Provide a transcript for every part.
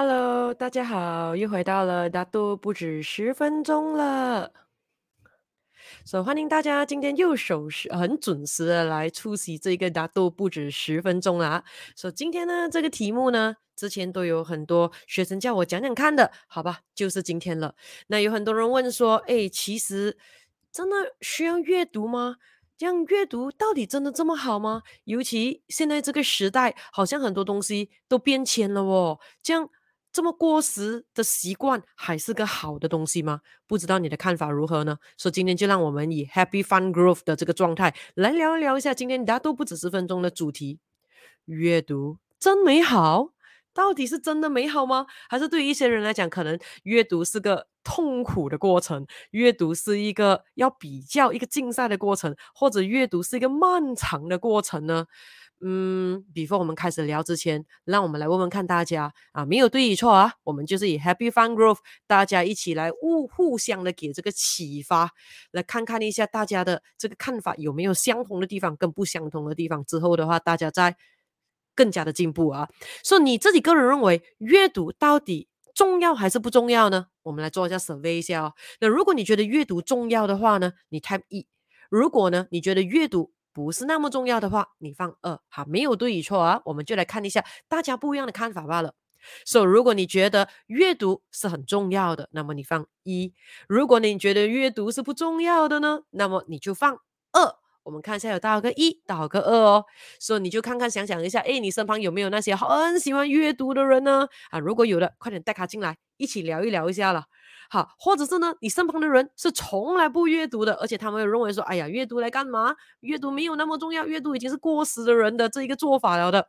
Hello，大家好，又回到了大都不止十分钟了。所、so, 欢迎大家今天又守时，很准时的来出席这个大都不止十分钟啦。所、以今天呢，这个题目呢，之前都有很多学生叫我讲讲看的，好吧，就是今天了。那有很多人问说，哎，其实真的需要阅读吗？这样阅读到底真的这么好吗？尤其现在这个时代，好像很多东西都变迁了哦，这样。这么过时的习惯还是个好的东西吗？不知道你的看法如何呢？所以今天就让我们以 Happy Fun Growth 的这个状态来聊一聊一下今天大家都不止十分钟的主题：阅读真美好？到底是真的美好吗？还是对于一些人来讲，可能阅读是个痛苦的过程，阅读是一个要比较、一个竞赛的过程，或者阅读是一个漫长的过程呢？嗯，before 我们开始聊之前，让我们来问问看大家啊，没有对与错啊，我们就是以 Happy Fun Growth，大家一起来互互相的给这个启发，来看看一下大家的这个看法有没有相同的地方跟不相同的地方，之后的话大家再更加的进步啊。所以你自己个人认为阅读到底重要还是不重要呢？我们来做一下 survey 一下哦。那如果你觉得阅读重要的话呢，你 type 一；如果呢你觉得阅读不是那么重要的话，你放二，好，没有对与错啊，我们就来看一下大家不一样的看法罢了。所以，如果你觉得阅读是很重要的，那么你放一；如果你觉得阅读是不重要的呢，那么你就放二。我们看一下有多少个一，多少个二哦。所以你就看看想想一下，诶，你身旁有没有那些很喜欢阅读的人呢？啊，如果有的，快点带他进来，一起聊一聊一下了。好，或者是呢，你身旁的人是从来不阅读的，而且他们认为说，哎呀，阅读来干嘛？阅读没有那么重要，阅读已经是过时的人的这一个做法了的。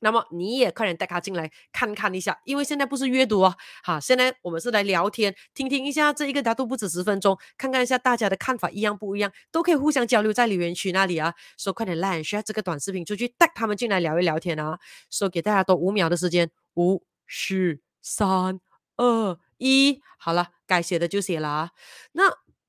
那么你也快点带他进来看看一下，因为现在不是阅读啊，好，现在我们是来聊天，听听一下这一个大都不止十分钟，看看一下大家的看法一样不一样，都可以互相交流在留言区那里啊。说快点来刷这个短视频出去，带他们进来聊一聊天啊。说给大家多五秒的时间，五、四、三、二。一，好了，该写的就写了啊。那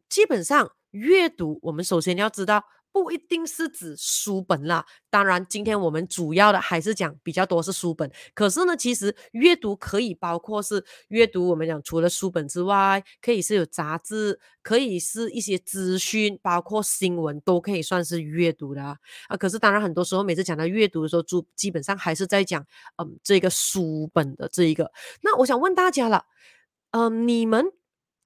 基本上阅读，我们首先要知道，不一定是指书本啦。当然，今天我们主要的还是讲比较多是书本。可是呢，其实阅读可以包括是阅读，我们讲除了书本之外，可以是有杂志，可以是一些资讯，包括新闻都可以算是阅读的啊。啊，可是当然很多时候每次讲到阅读的时候，就基本上还是在讲嗯这个书本的这一个。那我想问大家了。嗯、呃，你们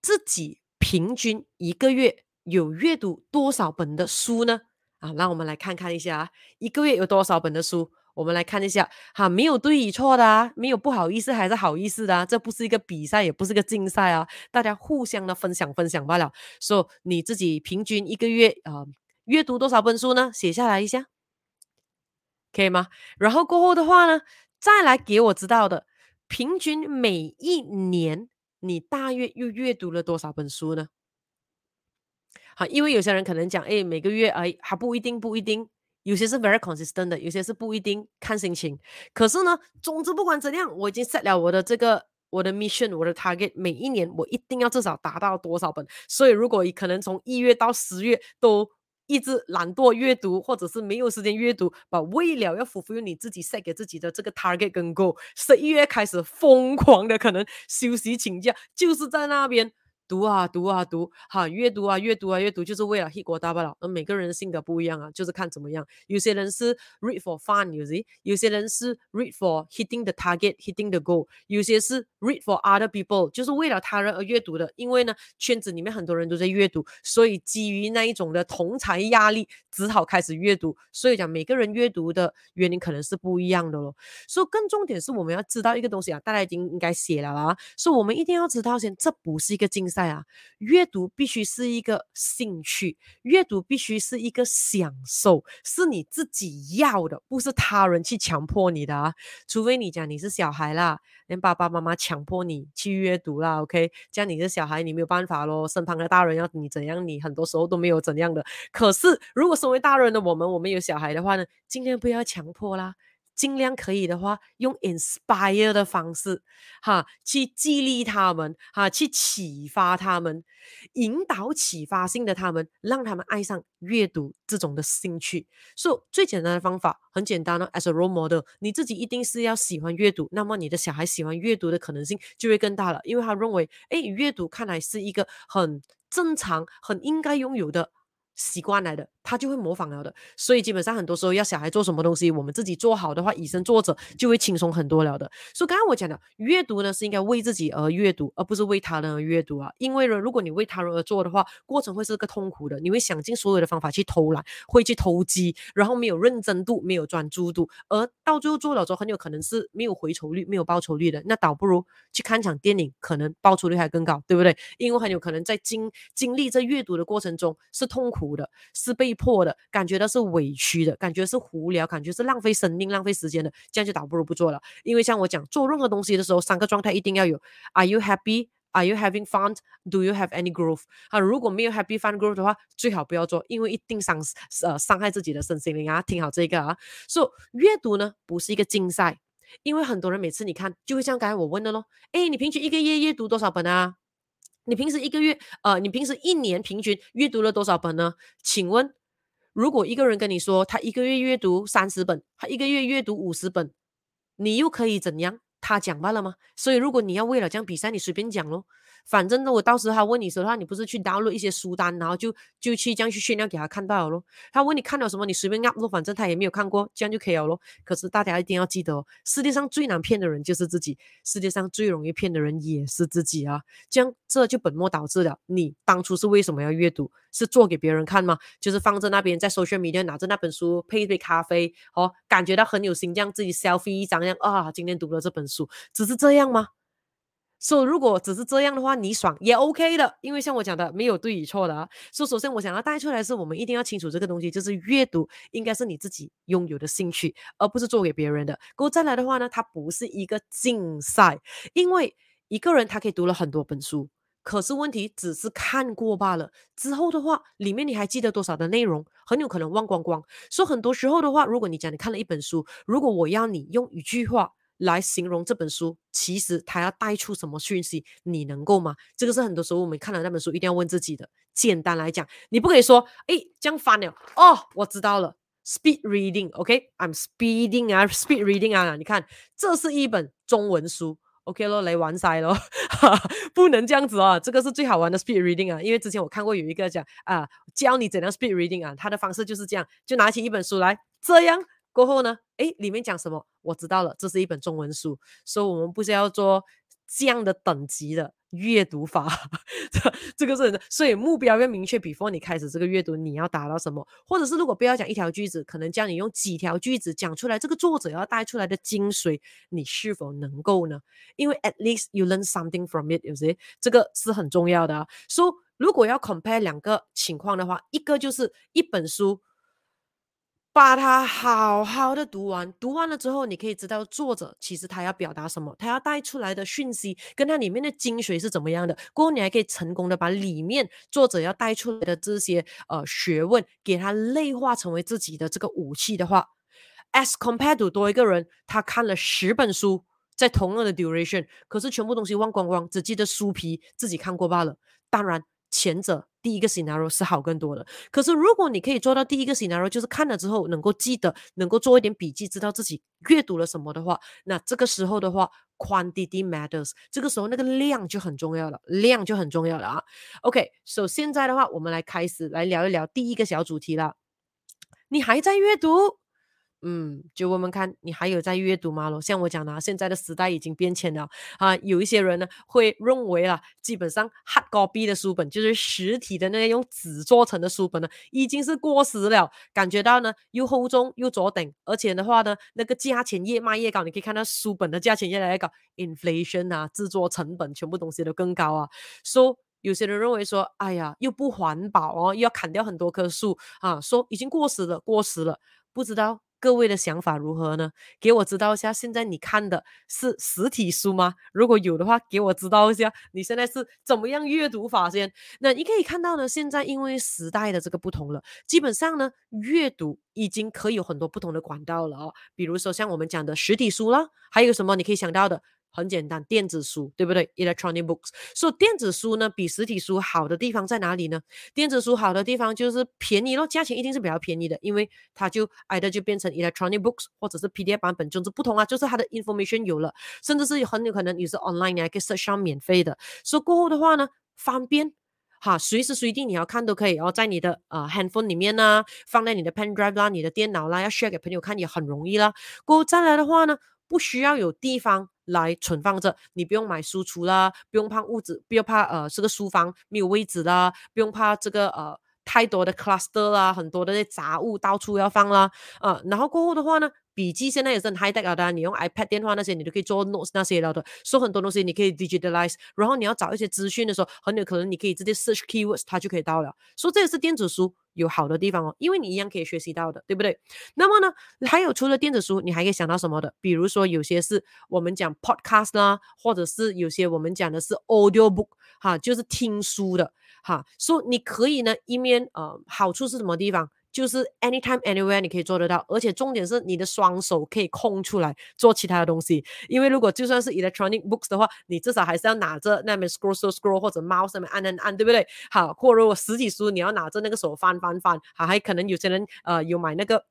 自己平均一个月有阅读多少本的书呢？啊，让我们来看看一下啊，一个月有多少本的书？我们来看一下，哈，没有对与错的啊，没有不好意思还是好意思的啊，这不是一个比赛，也不是个竞赛啊，大家互相的分享分享罢了。说、你自己平均一个月啊、阅读多少本书呢？写下来一下，可以吗？然后过后的话呢，再来给我知道的，平均每一年。你大约又阅读了多少本书呢？好，因为有些人可能讲，哎，每个月哎还不一定，不一定，有些是 very consistent 的，有些是不一定，看心情。可是呢，总之不管怎样，我已经 set 了我的这个我的 mission，我的 target，每一年我一定要至少达到多少本。所以如果可能从一月到十月都一直懒惰阅读，或者是没有时间阅读，把为了要 fulfill 你自己 set 给自己的这个 target 跟 goal，十一月开始疯狂的可能休息请假，就是在那边。读啊读啊读，哈，阅读啊阅读啊阅读，就是为了 hit 过大不了。而每个人的性格不一样啊，就是看怎么样。有些人是 read for fun，有些有些人是 read for hitting the target，hitting the goal。有些是 read for other people，就是为了他人而阅读的。因为呢，圈子里面很多人都在阅读，所以基于那一种的同才压力，只好开始阅读。所以讲每个人阅读的原因可能是不一样的咯。所以更重点是我们要知道一个东西啊，大家已经应该写了啊。所以我们一定要知道先，这不是一个竞在。啊，阅读必须是一个兴趣，阅读必须是一个享受，是你自己要的，不是他人去强迫你的啊。除非你讲你是小孩啦，连爸爸妈妈强迫你去阅读啦，OK？这样你是小孩，你没有办法咯。身旁的大人要你怎样，你很多时候都没有怎样的。可是如果身为大人的我们，我们有小孩的话呢，尽量不要强迫啦。尽量可以的话，用 inspire 的方式，哈，去激励他们，哈，去启发他们，引导启发性的他们，让他们爱上阅读这种的兴趣。所以最简单的方法很简单呢，as a role model，你自己一定是要喜欢阅读，那么你的小孩喜欢阅读的可能性就会更大了，因为他认为，哎，阅读看来是一个很正常、很应该拥有的习惯来的。他就会模仿了的，所以基本上很多时候要小孩做什么东西，我们自己做好的话，以身作则就会轻松很多了的。所以刚刚我讲的阅读呢，是应该为自己而阅读，而不是为他人而阅读啊。因为呢，如果你为他人而做的话，过程会是个痛苦的，你会想尽所有的方法去偷懒，会去投机，然后没有认真度，没有专注度，而到最后做了之后，很有可能是没有回酬率，没有报酬率的。那倒不如去看场电影，可能报酬率还更高，对不对？因为很有可能在经经历这阅读的过程中是痛苦的，是被破的，感觉到是委屈的，感觉是无聊，感觉是浪费生命、浪费时间的，这样就倒不如不做了。因为像我讲，做任何东西的时候，三个状态一定要有：Are you happy? Are you having fun? Do you have any growth? 啊，如果没有 happy fun growth 的话，最好不要做，因为一定伤呃伤害自己的身心灵啊。听好这个啊，所以阅读呢不是一个竞赛，因为很多人每次你看就会像刚才我问的咯，诶，你平均一个月阅读多少本啊？你平时一个月呃，你平时一年平均阅读了多少本呢？请问？如果一个人跟你说他一个月阅读三十本，他一个月阅读五十本，你又可以怎样？他讲罢了吗？所以如果你要为了这样比赛，你随便讲咯。反正呢，我到时候他问你说的话，你不是去 download 一些书单，然后就就去这样去炫耀给他看到了咯。他问你看到什么，你随便 up 喽反正他也没有看过，这样就可以了咯。可是大家一定要记得哦，世界上最难骗的人就是自己，世界上最容易骗的人也是自己啊。这样这就本末倒置了。你当初是为什么要阅读？是做给别人看吗？就是放在那边在 social media 拿着那本书配一杯咖啡，哦，感觉到很有心，这样自己 selfie 一张，这样啊，今天读了这本书，只是这样吗？说、如果只是这样的话，你爽也 OK 的，因为像我讲的，没有对与错的啊。所、so, 以首先我想要带出来是，我们一定要清楚这个东西，就是阅读应该是你自己拥有的兴趣，而不是做给别人的。过再来的话呢，它不是一个竞赛，因为一个人他可以读了很多本书，可是问题只是看过罢了。之后的话，里面你还记得多少的内容，很有可能忘光光。所以很多时候的话，如果你讲你看了一本书，如果我要你用一句话。来形容这本书，其实它要带出什么讯息？你能够吗？这个是很多时候我们看了那本书一定要问自己的。简单来讲，你不可以说，哎，这样翻了哦，我知道了，speed reading，OK，I'm、okay? speeding 啊，speed reading 啊，你看，这是一本中文书，OK 咯，来玩塞咯，不能这样子啊，这个是最好玩的 speed reading 啊，因为之前我看过有一个讲啊，教你怎样 speed reading 啊，他的方式就是这样，就拿起一本书来，这样。过后呢？诶，里面讲什么？我知道了，这是一本中文书，所以我们不是要做这样的等级的阅读法，这这个是，所以目标要明确。before 你开始这个阅读，你要达到什么？或者是如果不要讲一条句子，可能叫你用几条句子讲出来，这个作者要带出来的精髓，你是否能够呢？因为 at least you learn something from it，有些这个是很重要的啊。所以如果要 compare 两个情况的话，一个就是一本书。把它好好的读完，读完了之后，你可以知道作者其实他要表达什么，他要带出来的讯息跟他里面的精髓是怎么样的。过后你还可以成功的把里面作者要带出来的这些呃学问，给他内化成为自己的这个武器的话，as compared to 多一个人，他看了十本书，在同样的 duration，可是全部东西忘光光，只记得书皮自己看过罢了。当然。前者第一个 scenario 是好更多的，可是如果你可以做到第一个 scenario，就是看了之后能够记得，能够做一点笔记，知道自己阅读了什么的话，那这个时候的话，quantity matters，这个时候那个量就很重要了，量就很重要了啊。OK，所以现在的话，我们来开始来聊一聊第一个小主题了，你还在阅读？嗯，就问问看你还有在阅读吗？咯，像我讲的，现在的时代已经变迁了啊。有一些人呢会认为啊，基本上 hard copy 的书本就是实体的那些用纸做成的书本呢，已经是过时了。感觉到呢又厚重又左顶，而且的话呢，那个价钱越卖越高。你可以看到书本的价钱越来越高，inflation 啊，制作成本全部东西都更高啊。说、so, 有些人认为说，哎呀，又不环保哦，又要砍掉很多棵树啊，说已经过时了，过时了，不知道。各位的想法如何呢？给我知道一下。现在你看的是实体书吗？如果有的话，给我知道一下。你现在是怎么样阅读法先？那你可以看到呢，现在因为时代的这个不同了，基本上呢，阅读已经可以有很多不同的管道了哦。比如说像我们讲的实体书啦，还有什么你可以想到的？很简单，电子书，对不对？Electronic books。所以电子书呢，比实体书好的地方在哪里呢？电子书好的地方就是便宜咯，价钱一定是比较便宜的，因为它就 either 就变成 Electronic books，或者是 PDF 版本，就是不同啊，就是它的 information 有了，甚至是很有可能你是 online，你还可以 search 上免费的。所以过后的话呢，方便哈，随时随地你要看都可以，然后在你的呃 handphone 里面呢，放在你的 pen drive 啦，你的电脑啦，要 share 给朋友看也很容易啦。过后再来的话呢，不需要有地方。来存放着，你不用买书橱啦，不用怕屋子，不用怕呃这个书房没有位置啦，不用怕这个呃太多的 cluster 啦，很多的那杂物到处要放啦，啊、呃，然后过后的话呢，笔记现在也是很 high tech 的，你用 iPad 电话那些你都可以做 notes 那些了的，所以很多东西你可以 digitalize，然后你要找一些资讯的时候，很有可能你可以直接 search keywords，它就可以到了，所以这也是电子书。有好的地方哦，因为你一样可以学习到的，对不对？那么呢，还有除了电子书，你还可以想到什么的？比如说有些是我们讲 podcast 啦，或者是有些我们讲的是 audio book，哈，就是听书的，哈。所以你可以呢，一面呃，好处是什么地方？就是 anytime anywhere 你可以做得到，而且重点是你的双手可以空出来做其他的东西。因为如果就算是 electronic books 的话，你至少还是要拿着那边 scroll scroll scroll 或者 mouse 上面按按按，对不对？好，或者如果实体书你要拿着那个手翻翻翻，好，还可能有些人呃有买那个。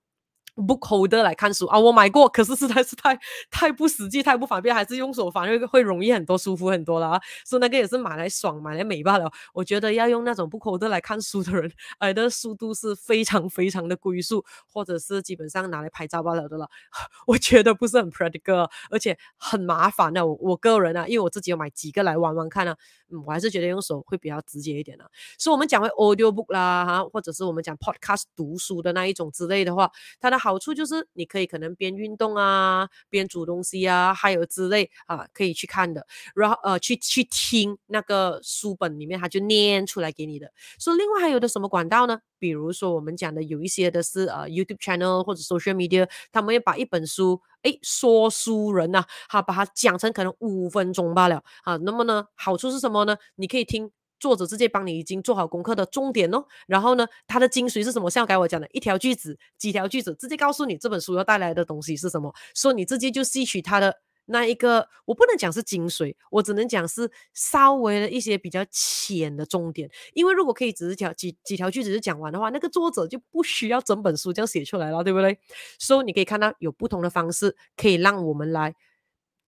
Book holder 来看书啊，我买过，可是实在是太太不实际，太不方便，还是用手翻会会容易很多，舒服很多了啊。所以那个也是买来爽，买来美罢了。我觉得要用那种 book holder 来看书的人，哎，的速度是非常非常的龟速，或者是基本上拿来拍照罢了的了。我觉得不是很 practical，而且很麻烦的。我我个人啊，因为我自己有买几个来玩玩看啊，嗯，我还是觉得用手会比较直接一点的。所以我们讲回 audio book 啦，哈，或者是我们讲 podcast 读书的那一种之类的话，它的。好处就是你可以可能边运动啊，边煮东西啊，还有之类啊，可以去看的。然后呃，去去听那个书本里面，他就念出来给你的。所以另外还有的什么管道呢？比如说我们讲的有一些的是呃 YouTube channel 或者 social media，他们要把一本书，诶，说书人呐、啊，哈，把它讲成可能五分钟罢了啊。那么呢，好处是什么呢？你可以听。作者直接帮你已经做好功课的重点哦，然后呢，它的精髓是什么？像刚才我讲的一条句子、几条句子，直接告诉你这本书要带来的东西是什么，所以你直接就吸取它的那一个，我不能讲是精髓，我只能讲是稍微的一些比较浅的重点。因为如果可以只是条几几条句子就讲完的话，那个作者就不需要整本书这样写出来了，对不对？所以你可以看到有不同的方式可以让我们来。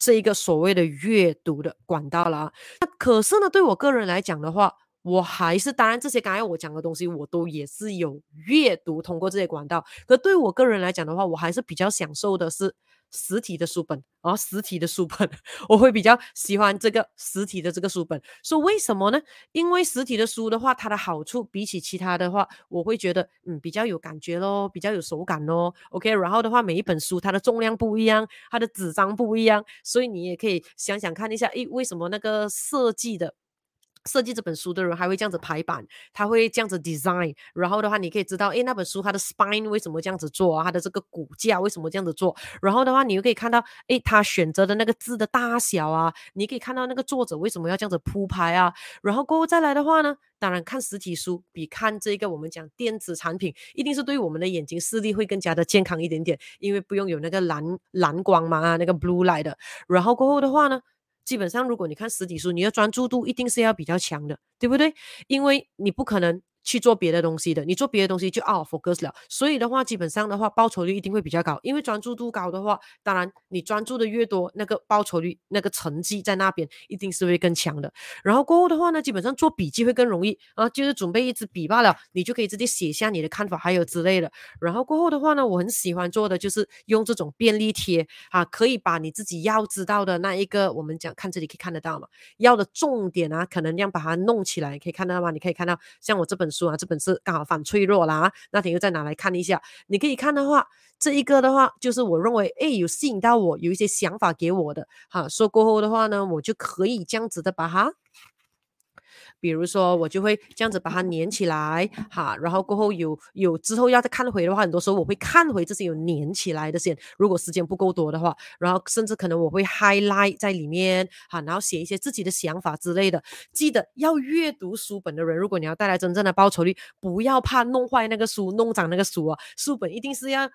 这一个所谓的阅读的管道了啊，那可是呢，对我个人来讲的话，我还是当然这些刚才我讲的东西，我都也是有阅读通过这些管道。可对我个人来讲的话，我还是比较享受的是。实体的书本，啊、哦，实体的书本，我会比较喜欢这个实体的这个书本。说为什么呢？因为实体的书的话，它的好处比起其他的话，我会觉得嗯比较有感觉咯，比较有手感咯。OK，然后的话，每一本书它的重量不一样，它的纸张不一样，所以你也可以想想看一下，诶，为什么那个设计的。设计这本书的人还会这样子排版，他会这样子 design，然后的话，你可以知道，诶，那本书它的 spine 为什么这样子做啊？它的这个骨架为什么这样子做？然后的话，你又可以看到，诶，他选择的那个字的大小啊，你可以看到那个作者为什么要这样子铺排啊？然后过后再来的话呢，当然看实体书比看这个我们讲电子产品，一定是对我们的眼睛视力会更加的健康一点点，因为不用有那个蓝蓝光嘛，那个 blue light 的。然后过后的话呢？基本上，如果你看实体书，你的专注度一定是要比较强的，对不对？因为你不可能。去做别的东西的，你做别的东西就 out of focus 了。所以的话，基本上的话，报酬率一定会比较高。因为专注度高的话，当然你专注的越多，那个报酬率、那个成绩在那边一定是会更强的。然后过后的话呢，基本上做笔记会更容易啊，就是准备一支笔罢了，你就可以直接写下你的看法还有之类的。然后过后的话呢，我很喜欢做的就是用这种便利贴啊，可以把你自己要知道的那一个，我们讲看这里可以看得到嘛，要的重点啊，可能要把它弄起来，可以看到吗？你可以看到，像我这本。书啊，这本是刚好反脆弱啦，那天又再拿来看一下。你可以看的话，这一个的话，就是我认为，哎，有吸引到我，有一些想法给我的。哈，说过后的话呢，我就可以这样子的把它比如说我就会这样子把它粘起来，哈，然后过后有有之后要再看回的话，很多时候我会看回这些有粘起来的线，如果时间不够多的话，然后甚至可能我会 highlight 在里面，哈，然后写一些自己的想法之类的。记得要阅读书本的人，如果你要带来真正的报酬率，不要怕弄坏那个书，弄脏那个书啊，书本一定是要。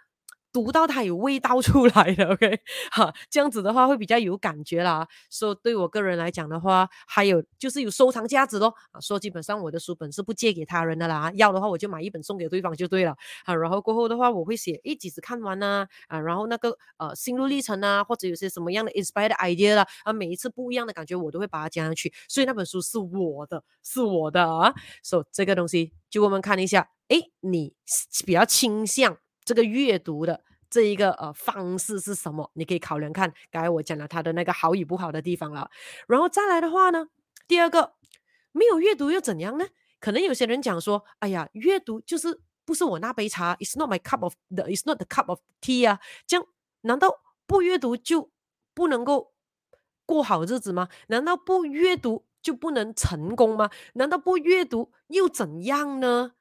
读到它有味道出来的，OK，哈，这样子的话会比较有感觉啦。说、so, 对我个人来讲的话，还有就是有收藏价值咯。啊，说基本上我的书本是不借给他人的啦，要的话我就买一本送给对方就对了。啊，然后过后的话我会写，诶，几时看完呢？啊，然后那个呃心路历程啊，或者有些什么样的 inspired idea 啦，啊，每一次不一样的感觉我都会把它加上去。所以那本书是我的，是我的啊。所、so, 以这个东西就我们看一下，诶，你比较倾向。这个阅读的这一个呃方式是什么？你可以考量看，刚才我讲了它的那个好与不好的地方了。然后再来的话呢，第二个没有阅读又怎样呢？可能有些人讲说，哎呀，阅读就是不是我那杯茶，It's not my cup of the，It's not the cup of tea 啊。这样难道不阅读就不能够过好日子吗？难道不阅读就不能成功吗？难道不阅读又怎样呢？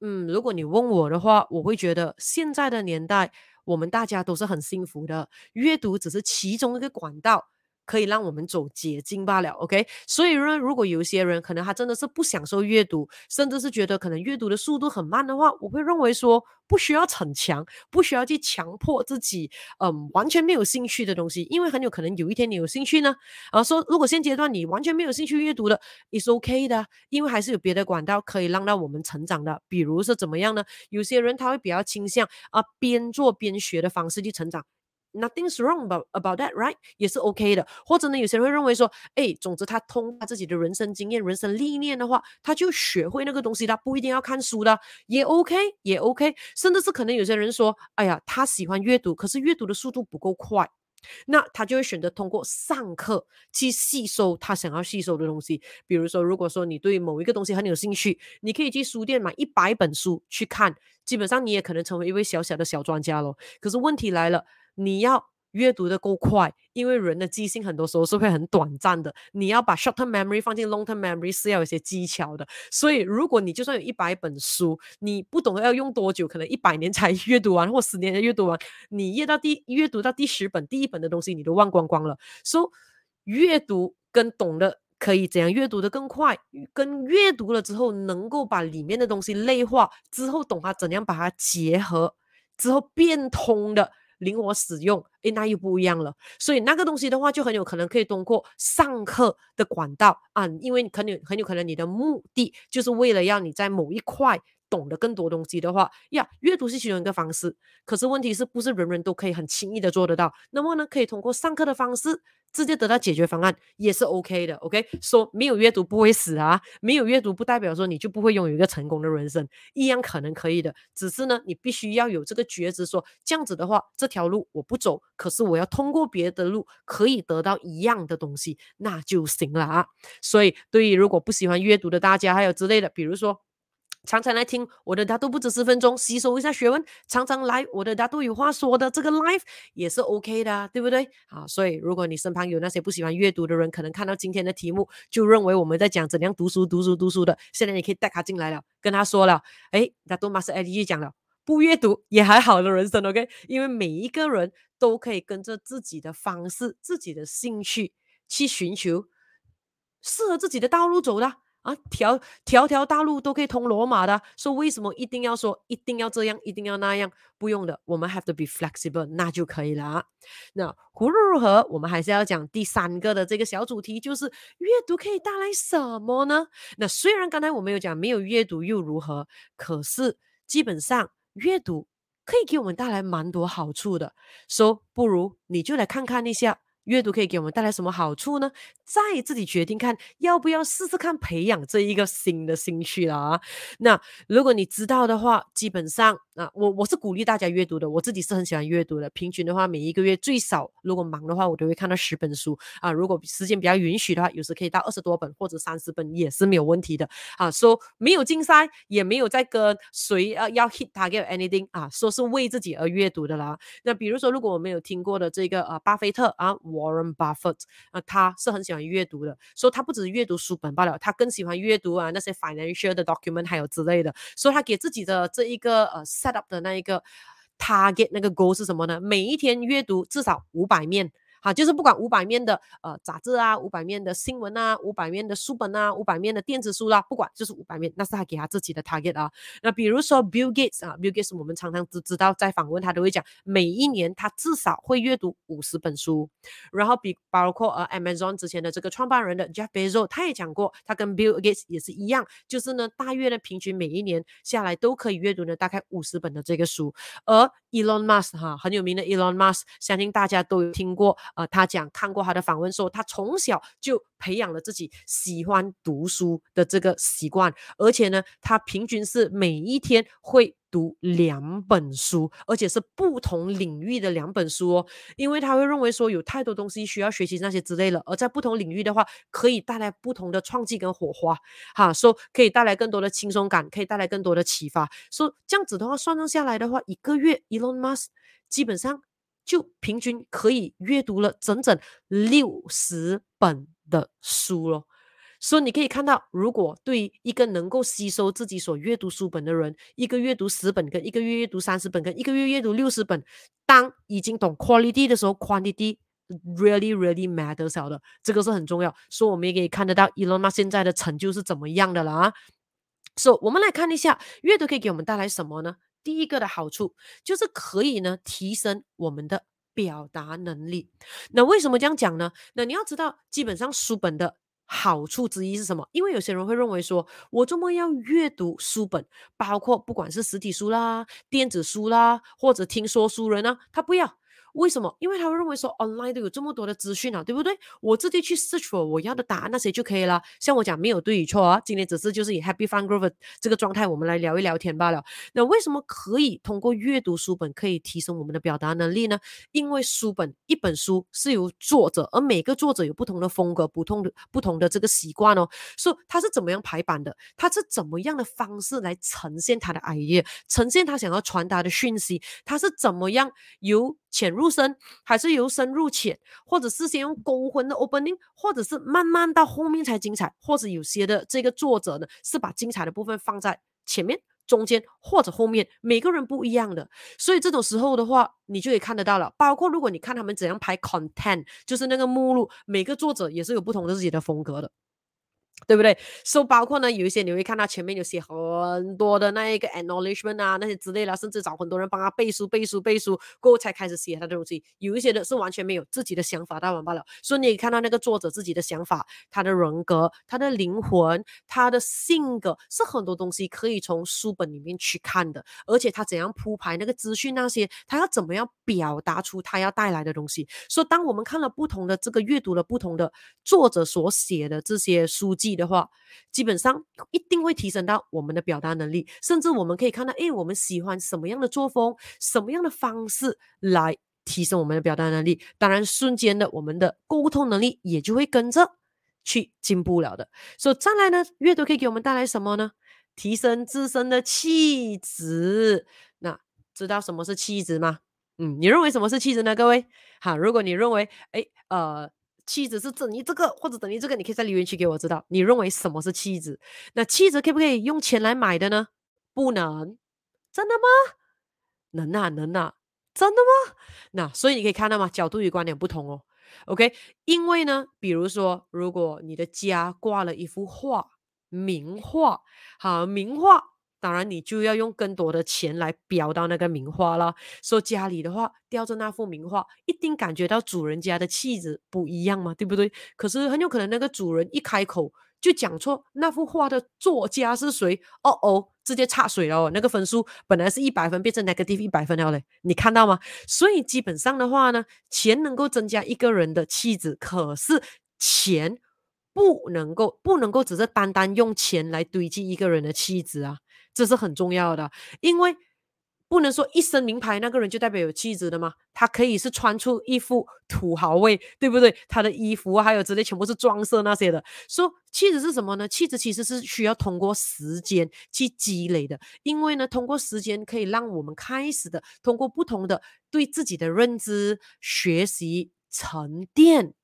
嗯，如果你问我的话，我会觉得现在的年代，我们大家都是很幸福的，阅读只是其中一个管道。可以让我们走捷径罢了，OK。所以呢，如果有些人可能他真的是不享受阅读，甚至是觉得可能阅读的速度很慢的话，我会认为说不需要逞强，不需要去强迫自己，嗯，完全没有兴趣的东西，因为很有可能有一天你有兴趣呢。啊，说如果现阶段你完全没有兴趣阅读的，is OK 的，因为还是有别的管道可以让到我们成长的，比如是怎么样呢？有些人他会比较倾向啊边做边学的方式去成长。Nothing's wrong about about that, right？也是 OK 的。或者呢，有些人会认为说，哎，总之他通过自己的人生经验、人生历练的话，他就学会那个东西，他不一定要看书的，也 OK，也 OK。甚至是可能有些人说，哎呀，他喜欢阅读，可是阅读的速度不够快，那他就会选择通过上课去吸收他想要吸收的东西。比如说，如果说你对某一个东西很有兴趣，你可以去书店买一百本书去看，基本上你也可能成为一位小小的小专家咯。可是问题来了。你要阅读的够快，因为人的记性很多时候是会很短暂的。你要把 short term memory 放进 long term memory 是要有些技巧的。所以，如果你就算有一百本书，你不懂得要用多久，可能一百年才 阅读完，或十年才阅读完，你阅到第阅读到第十本、第一本的东西，你都忘光光了。所以，阅读跟懂得可以怎样阅读的更快，跟阅读了之后能够把里面的东西内化之后，懂它怎样把它结合之后变通的。灵活使用，诶，那又不一样了。所以那个东西的话，就很有可能可以通过上课的管道啊，因为可能很有可能你的目的就是为了要你在某一块懂得更多东西的话，呀，阅读是其中一个方式。可是问题是不是人人都可以很轻易的做得到？那么呢，可以通过上课的方式。直接得到解决方案也是 OK 的，OK？说、没有阅读不会死啊，没有阅读不代表说你就不会拥有一个成功的人生，一样可能可以的。只是呢，你必须要有这个觉知，说这样子的话，这条路我不走，可是我要通过别的路可以得到一样的东西，那就行了啊。所以，对于如果不喜欢阅读的大家，还有之类的，比如说。常常来听我的大度不止十分钟，吸收一下学问。常常来我的大度有话说的这个 live 也是 OK 的，对不对？啊，所以如果你身旁有那些不喜欢阅读的人，可能看到今天的题目就认为我们在讲怎样读书、读书、读书的。现在你可以带他进来了，跟他说了，哎，大度马斯艾迪讲了，不阅读也还好的人生，OK？因为每一个人都可以跟着自己的方式、自己的兴趣去寻求适合自己的道路走的。啊，条条条大路都可以通罗马的，说为什么一定要说一定要这样，一定要那样？不用的，我们 have to be flexible，那就可以了。那无论如何，我们还是要讲第三个的这个小主题，就是阅读可以带来什么呢？那虽然刚才我们有讲没有阅读又如何，可是基本上阅读可以给我们带来蛮多好处的。说、so, 不如你就来看看一下。阅读可以给我们带来什么好处呢？再自己决定看要不要试试看培养这一个新的兴趣了啊。那如果你知道的话，基本上啊，我我是鼓励大家阅读的，我自己是很喜欢阅读的。平均的话，每一个月最少，如果忙的话，我都会看到十本书啊。如果时间比较允许的话，有时可以到二十多本或者三十本也是没有问题的啊。说、没有竞赛，也没有在跟谁呃要 hit target anything 啊，说是为自己而阅读的啦。那比如说，如果我们有听过的这个呃巴菲特啊，Warren Buffett 啊，他是很喜欢阅读的，说、so, 他不只是阅读书本罢了，他更喜欢阅读啊那些 financial 的 document 还有之类的。所以他给自己的这一个呃的那一个 target 那个 goal 是什么呢？每一天阅读至少五百面。好，就是不管五百面的呃杂志啊，五百面的新闻啊，五百面的书本啊，五百面的电子书啦、啊，不管就是五百面，那是他给他自己的 target 啊。那比如说 Bill Gates 啊，Bill Gates 我们常常都知道在访问他都会讲，每一年他至少会阅读五十本书。然后比包括呃 Amazon 之前的这个创办人的 Jeff Bezos，他也讲过，他跟 Bill Gates 也是一样，就是呢大约呢平均每一年下来都可以阅读呢大概五十本的这个书。而 Elon Musk 哈很有名的 Elon Musk，相信大家都有听过。呃，他讲看过他的访问说，他从小就培养了自己喜欢读书的这个习惯，而且呢，他平均是每一天会读两本书，而且是不同领域的两本书哦，因为他会认为说有太多东西需要学习那些之类的，而在不同领域的话，可以带来不同的创意跟火花，哈，说可以带来更多的轻松感，可以带来更多的启发，说这样子的话算算下来的话，一个月 Elon Musk 基本上。就平均可以阅读了整整六十本的书咯，所以你可以看到，如果对一个能够吸收自己所阅读书本的人，一个月阅读十本，跟一个月阅读三十本，跟一个月阅读六十本，当已经懂 quality 的时候，quantity really really matters 的，这个是很重要。所以我们也可以看得到，Elon Musk 现在的成就是怎么样的了啊。所以我们来看一下，阅读可以给我们带来什么呢？第一个的好处就是可以呢提升我们的表达能力。那为什么这样讲呢？那你要知道，基本上书本的好处之一是什么？因为有些人会认为说，我周末要阅读书本，包括不管是实体书啦、电子书啦，或者听说书人啊，他不要。为什么？因为他会认为说，online 都有这么多的资讯啊，对不对？我自己去 search for 我要的答案那些就可以了。像我讲没有对与错啊，今天只是就是以 Happy Fun Groove 这个状态，我们来聊一聊天罢了。那为什么可以通过阅读书本可以提升我们的表达能力呢？因为书本一本书是由作者，而每个作者有不同的风格，不同的不同的这个习惯哦。说、他是怎么样排版的？他是怎么样的方式来呈现他的 idea，呈现他想要传达的讯息？他是怎么样由浅入深，还是由深入浅，或者是先用勾魂的 opening，或者是慢慢到后面才精彩，或者有些的这个作者呢，是把精彩的部分放在前面、中间或者后面，每个人不一样的，所以这种时候的话，你就可以看得到了。包括如果你看他们怎样排 content，就是那个目录，每个作者也是有不同的自己的风格的。对不对？所、so, 以包括呢，有一些你会看到前面有写很多的那一个 acknowledgement 啊，那些之类的，甚至找很多人帮他背书、背书、背书，过后才开始写他的东西。有一些的是完全没有自己的想法，大完罢了。所以你可以看到那个作者自己的想法、他的人格、他的灵魂、他的性格，是很多东西可以从书本里面去看的。而且他怎样铺排那个资讯那些，他要怎么样表达出他要带来的东西。所以当我们看了不同的这个阅读了不同的作者所写的这些书籍。的话，基本上一定会提升到我们的表达能力，甚至我们可以看到，哎，我们喜欢什么样的作风，什么样的方式来提升我们的表达能力。当然，瞬间的我们的沟通能力也就会跟着去进步了的。所以再来呢，阅读可以给我们带来什么呢？提升自身的气质。那知道什么是气质吗？嗯，你认为什么是气质呢？各位，好，如果你认为，哎，呃。妻子是等于这个，或者等于这个，你可以在留言区给我知道，你认为什么是妻子？那妻子可不可以用钱来买的呢？不能，真的吗？能啊，能啊，真的吗？那所以你可以看到吗？角度与观点不同哦。OK，因为呢，比如说，如果你的家挂了一幅画，名画，好，名画。当然，你就要用更多的钱来标到那个名画了。说家里的话，吊着那幅名画，一定感觉到主人家的气质不一样嘛，对不对？可是很有可能那个主人一开口就讲错那幅画的作家是谁，哦哦，直接插水了哦。那个分数本来是一百分，变成 negative 一百分了嘞，你看到吗？所以基本上的话呢，钱能够增加一个人的气质，可是钱不能够不能够只是单单用钱来堆积一个人的气质啊。这是很重要的，因为不能说一身名牌那个人就代表有气质的嘛？他可以是穿出一副土豪味，对不对？他的衣服还有之类全部是装饰那些的。说气质是什么呢？气质其实是需要通过时间去积累的，因为呢，通过时间可以让我们开始的通过不同的对自己的认知、学习、沉淀，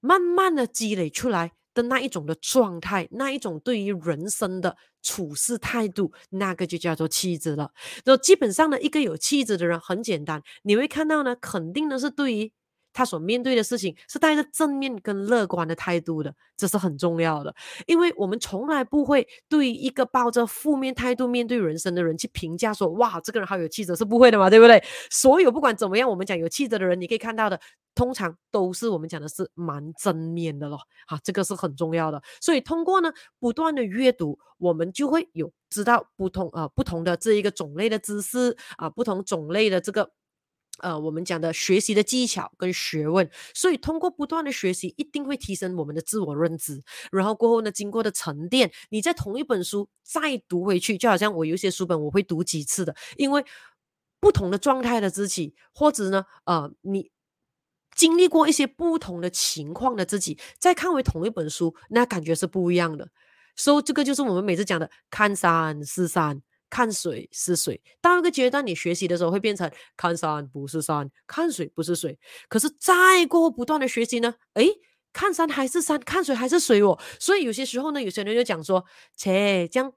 慢慢的积累出来。的那一种的状态，那一种对于人生的处事态度，那个就叫做气质了。就基本上呢，一个有气质的人很简单，你会看到呢，肯定呢是对于他所面对的事情是带着正面跟乐观的态度的，这是很重要的。因为我们从来不会对一个抱着负面态度面对人生的人去评价说，哇，这个人好有气质，是不会的嘛，对不对？所有不管怎么样，我们讲有气质的人，你可以看到的。通常都是我们讲的是蛮正面的咯，啊，这个是很重要的。所以通过呢不断的阅读，我们就会有知道不同呃不同的这一个种类的知识啊，不同种类的这个呃我们讲的学习的技巧跟学问。所以通过不断的学习，一定会提升我们的自我认知。然后过后呢，经过的沉淀，你在同一本书再读回去，就好像我有些书本我会读几次的，因为不同的状态的自己，或者呢呃你。经历过一些不同的情况的自己，再看回同一本书，那感觉是不一样的。所以这个就是我们每次讲的：看山是山，看水是水。到一个阶段，你学习的时候会变成看山不是山，看水不是水。可是再过不断的学习呢？诶，看山还是山，看水还是水哦。所以有些时候呢，有些人就讲说：切，这样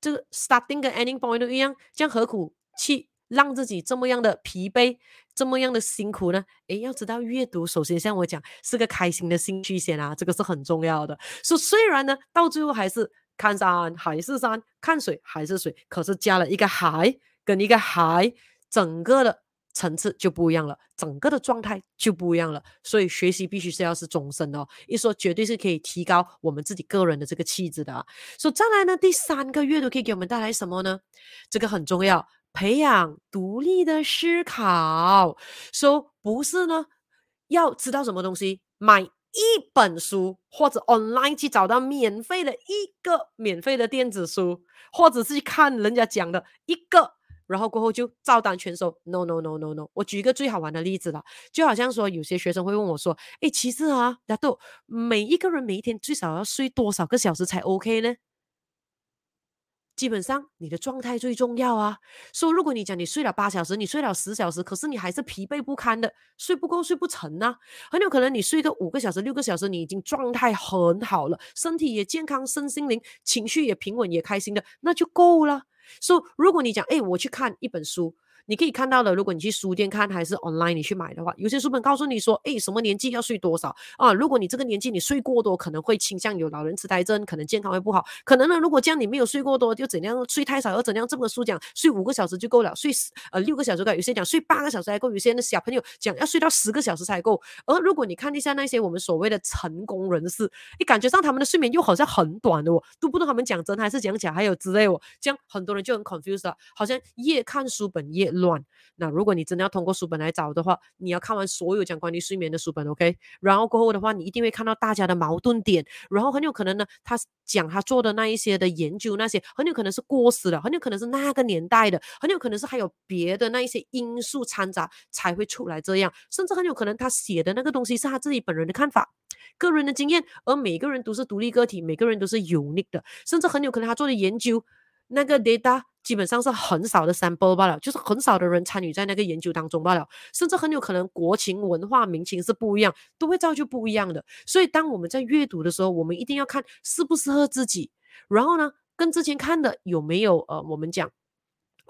这个 starting 跟 ending point 都一样，这样何苦去让自己这么样的疲惫？这么样的辛苦呢？诶，要知道阅读，首先像我讲，是个开心的兴趣先啊，这个是很重要的。所以虽然呢，到最后还是看山还是山，看水还是水，可是加了一个海跟一个海，整个的层次就不一样了，整个的状态就不一样了。所以学习必须是要是终身哦，一说绝对是可以提高我们自己个人的这个气质的啊。所以再来呢，第三个阅读可以给我们带来什么呢？这个很重要。培养独立的思考，说、so, 不是呢，要知道什么东西，买一本书或者 online 去找到免费的一个免费的电子书，或者是去看人家讲的一个，然后过后就照单全收。No no no no no，我举一个最好玩的例子了，就好像说有些学生会问我说，诶，其实啊，大豆每一个人每一天最少要睡多少个小时才 OK 呢？基本上，你的状态最重要啊。说，如果你讲你睡了八小时，你睡了十小时，可是你还是疲惫不堪的，睡不够，睡不成呢、很有可能你睡个五个小时、六个小时，你已经状态很好了，身体也健康，身心灵情绪也平稳，也开心的，那就够了。说，如果你讲，哎，我去看一本书。你可以看到的，如果你去书店看还是 online 你去买的话，有些书本告诉你说，诶，什么年纪要睡多少啊？如果你这个年纪你睡过多，可能会倾向有老人痴呆症，可能健康会不好。可能呢，如果这样你没有睡过多，就怎样睡太少又怎样？这本书讲睡五个小时就够了，睡呃六个小时够。有些讲睡八个小时还够，有些的小朋友讲要睡到十个小时才够。而如果你看一下那些我们所谓的成功人士，你感觉上他们的睡眠又好像很短的哦，都不知道他们讲真还是讲假，还有之类哦。这样很多人就很 confused 了，好像越看书本越乱。那如果你真的要通过书本来找的话，你要看完所有讲关于睡眠的书本，OK？然后过后的话，你一定会看到大家的矛盾点，然后很有可能呢，他讲他做的那一些的研究，那些很有可能是过时的，很有可能是那个年代的，很有可能是还有别的那一些因素掺杂才会出来这样，甚至很有可能他写的那个东西是他自己本人的看法、个人的经验，而每个人都是独立个体，每个人都是 unique 的，甚至很有可能他做的研究那个 data。基本上是很少的 sample 罢了，就是很少的人参与在那个研究当中罢了，甚至很有可能国情、文化、民情是不一样，都会造就不一样的。所以当我们在阅读的时候，我们一定要看适不适合自己，然后呢，跟之前看的有没有呃，我们讲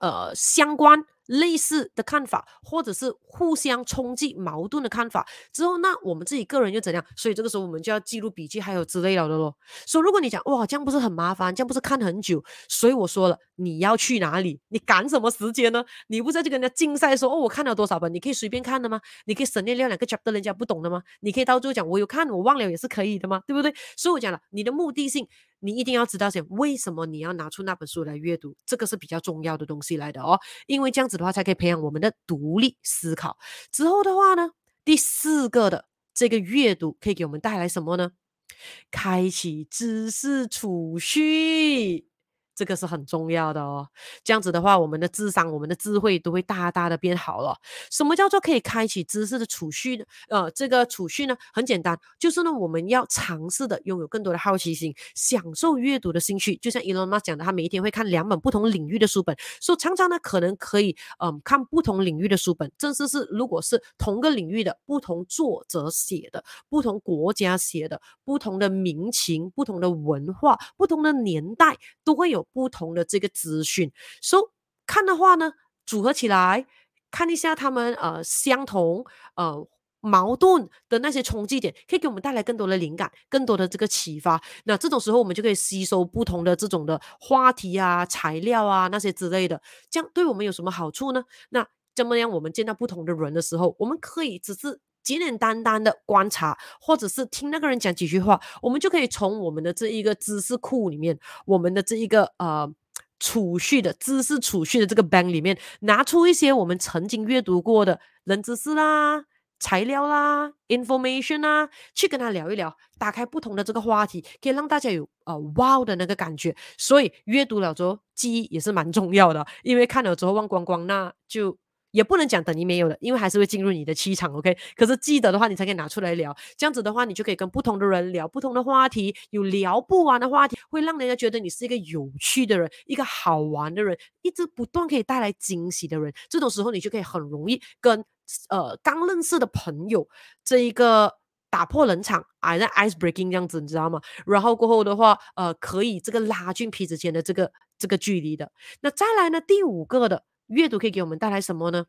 呃相关。类似的看法，或者是互相冲击、矛盾的看法之后，那我们自己个人又怎样？所以这个时候我们就要记录笔记，还有之类的咯。所以如果你讲哇，这样不是很麻烦，这样不是看很久？所以我说了，你要去哪里？你赶什么时间呢？你不在这跟人家竞赛说哦，我看了多少本？你可以随便看的吗？你可以省略掉两个 chapter，人家不懂的吗？你可以到最后讲我有看，我忘了也是可以的吗？对不对？所以我讲了，你的目的性。你一定要知道先，为什么你要拿出那本书来阅读？这个是比较重要的东西来的哦，因为这样子的话才可以培养我们的独立思考。之后的话呢，第四个的这个阅读可以给我们带来什么呢？开启知识储蓄。这个是很重要的哦。这样子的话，我们的智商、我们的智慧都会大大的变好了。什么叫做可以开启知识的储蓄呢？呃，这个储蓄呢，很简单，就是呢，我们要尝试的拥有更多的好奇心，享受阅读的兴趣。就像 Elon Musk 讲的，他每一天会看两本不同领域的书本，所以常常呢，可能可以嗯、看不同领域的书本。正是是，如果是同个领域的不同作者写的、不同国家写的、不同的民情、不同的文化、不同的年代，都会有。不同的这个资讯，所以看的话呢，组合起来看一下他们呃相同呃矛盾的那些冲击点，可以给我们带来更多的灵感，更多的这个启发。那这种时候，我们就可以吸收不同的这种的话题啊、材料啊那些之类的，这样对我们有什么好处呢？那这么样，我们见到不同的人的时候，我们可以只是简简单单的观察，或者是听那个人讲几句话，我们就可以从我们的这一个知识库里面，我们的这一个呃储蓄的知识储蓄的这个 bank 里面，拿出一些我们曾经阅读过的人知识啦、材料啦、information 啦，去跟他聊一聊，打开不同的这个话题，可以让大家有呃 wow 的那个感觉。所以阅读了之后，记忆也是蛮重要的，因为看了之后忘光光，那就。也不能讲等于没有了，因为还是会进入你的气场，OK？可是记得的话，你才可以拿出来聊。这样子的话，你就可以跟不同的人聊不同的话题，有聊不完的话题，会让人家觉得你是一个有趣的人，一个好玩的人，一直不断可以带来惊喜的人。这种时候，你就可以很容易跟呃刚认识的朋友这一个打破冷场，啊，那 ice breaking 这样子，你知道吗？然后过后的话，呃，可以这个拉近彼此间的这个这个距离的。那再来呢，第五个的。阅读可以给我们带来什么呢？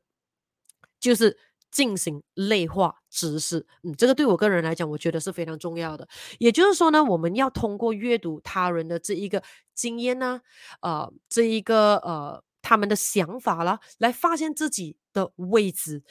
就是进行内化知识。嗯，这个对我个人来讲，我觉得是非常重要的。也就是说呢，我们要通过阅读他人的这一个经验呢，呃，这一个呃他们的想法啦，来发现自己的位置。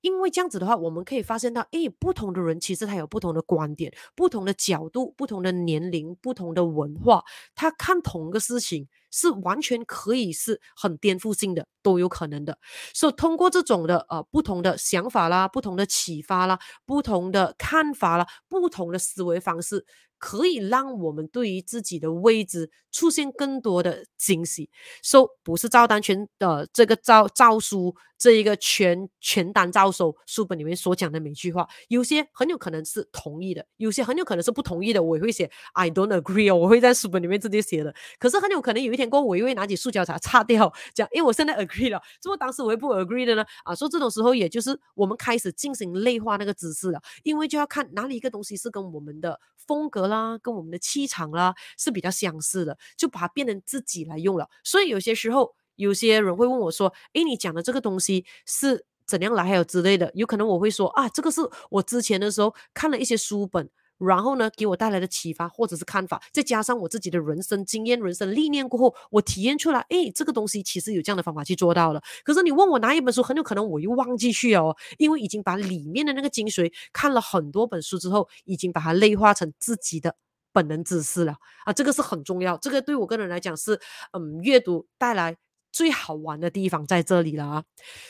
因为这样子的话，我们可以发现到，诶，不同的人其实他有不同的观点、不同的角度、不同的年龄、不同的文化，他看同一个事情。是完全可以是很颠覆性的，都有可能的。所以通过这种的呃不同的想法啦、不同的启发啦、不同的看法啦、不同的思维方式，可以让我们对于自己的位置出现更多的惊喜。所以不是照单全的这个照照书。这一个全全单照收书本里面所讲的每句话，有些很有可能是同意的，有些很有可能是不同意的。我也会写 I don't agree 哦，我会在书本里面直接写的。可是很有可能有一天过后，我又会拿起塑胶擦擦掉，讲，因为我现在 agree 了，怎么当时我也不 agree 的呢？啊，说这种时候，也就是我们开始进行内化那个知识了，因为就要看哪里一个东西是跟我们的风格啦，跟我们的气场啦是比较相似的，就把它变成自己来用了。所以有些时候。有些人会问我说：“诶，你讲的这个东西是怎样来，还有之类的？”有可能我会说：“啊，这个是我之前的时候看了一些书本，然后呢，给我带来的启发或者是看法，再加上我自己的人生经验、人生历练过后，我体验出来，诶，这个东西其实有这样的方法去做到了。可是你问我哪一本书，很有可能我又忘记去哦，因为已经把里面的那个精髓看了很多本书之后，已经把它内化成自己的本能知识了啊，这个是很重要。这个对我个人来讲是，嗯，阅读带来。最好玩的地方在这里了啊！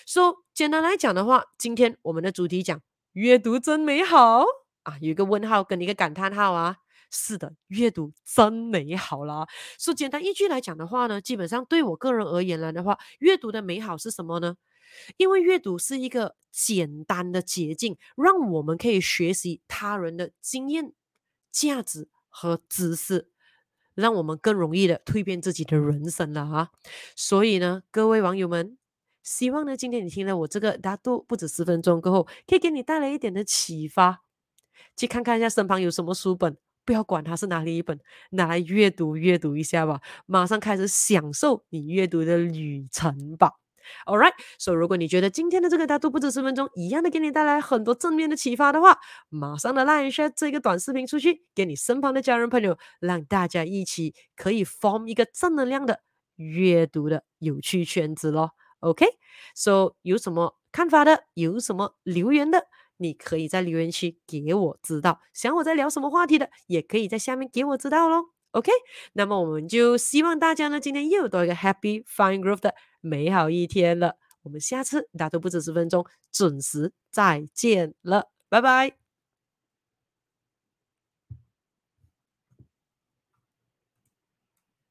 说、so, 简单来讲的话，今天我们的主题讲阅读真美好啊，有一个问号跟一个感叹号啊。是的，阅读真美好啦。说、简单一句来讲的话呢，基本上对我个人而言来的话，阅读的美好是什么呢？因为阅读是一个简单的捷径，让我们可以学习他人的经验、价值和知识。让我们更容易的蜕变自己的人生了啊！所以呢，各位网友们，希望呢，今天你听了我这个大家都不止十分钟过后，可以给你带来一点的启发，去看看一下身旁有什么书本，不要管它是哪里一本，拿来阅读阅读一下吧，马上开始享受你阅读的旅程吧。All right，所以如果你觉得今天的这个大都不止十分钟，一样的给你带来很多正面的启发的话，马上的 like share 这个短视频出去，给你身旁的家人朋友，让大家一起可以 form 一个正能量的阅读的有趣圈子咯。OK，so、有什么看法的，有什么留言的，你可以在留言区给我知道。想我在聊什么话题的，也可以在下面给我知道喽。OK，那么我们就希望大家呢，今天又多一个 Happy Fine Group 的美好一天了。我们下次大都不止十分钟，准时再见了，拜拜。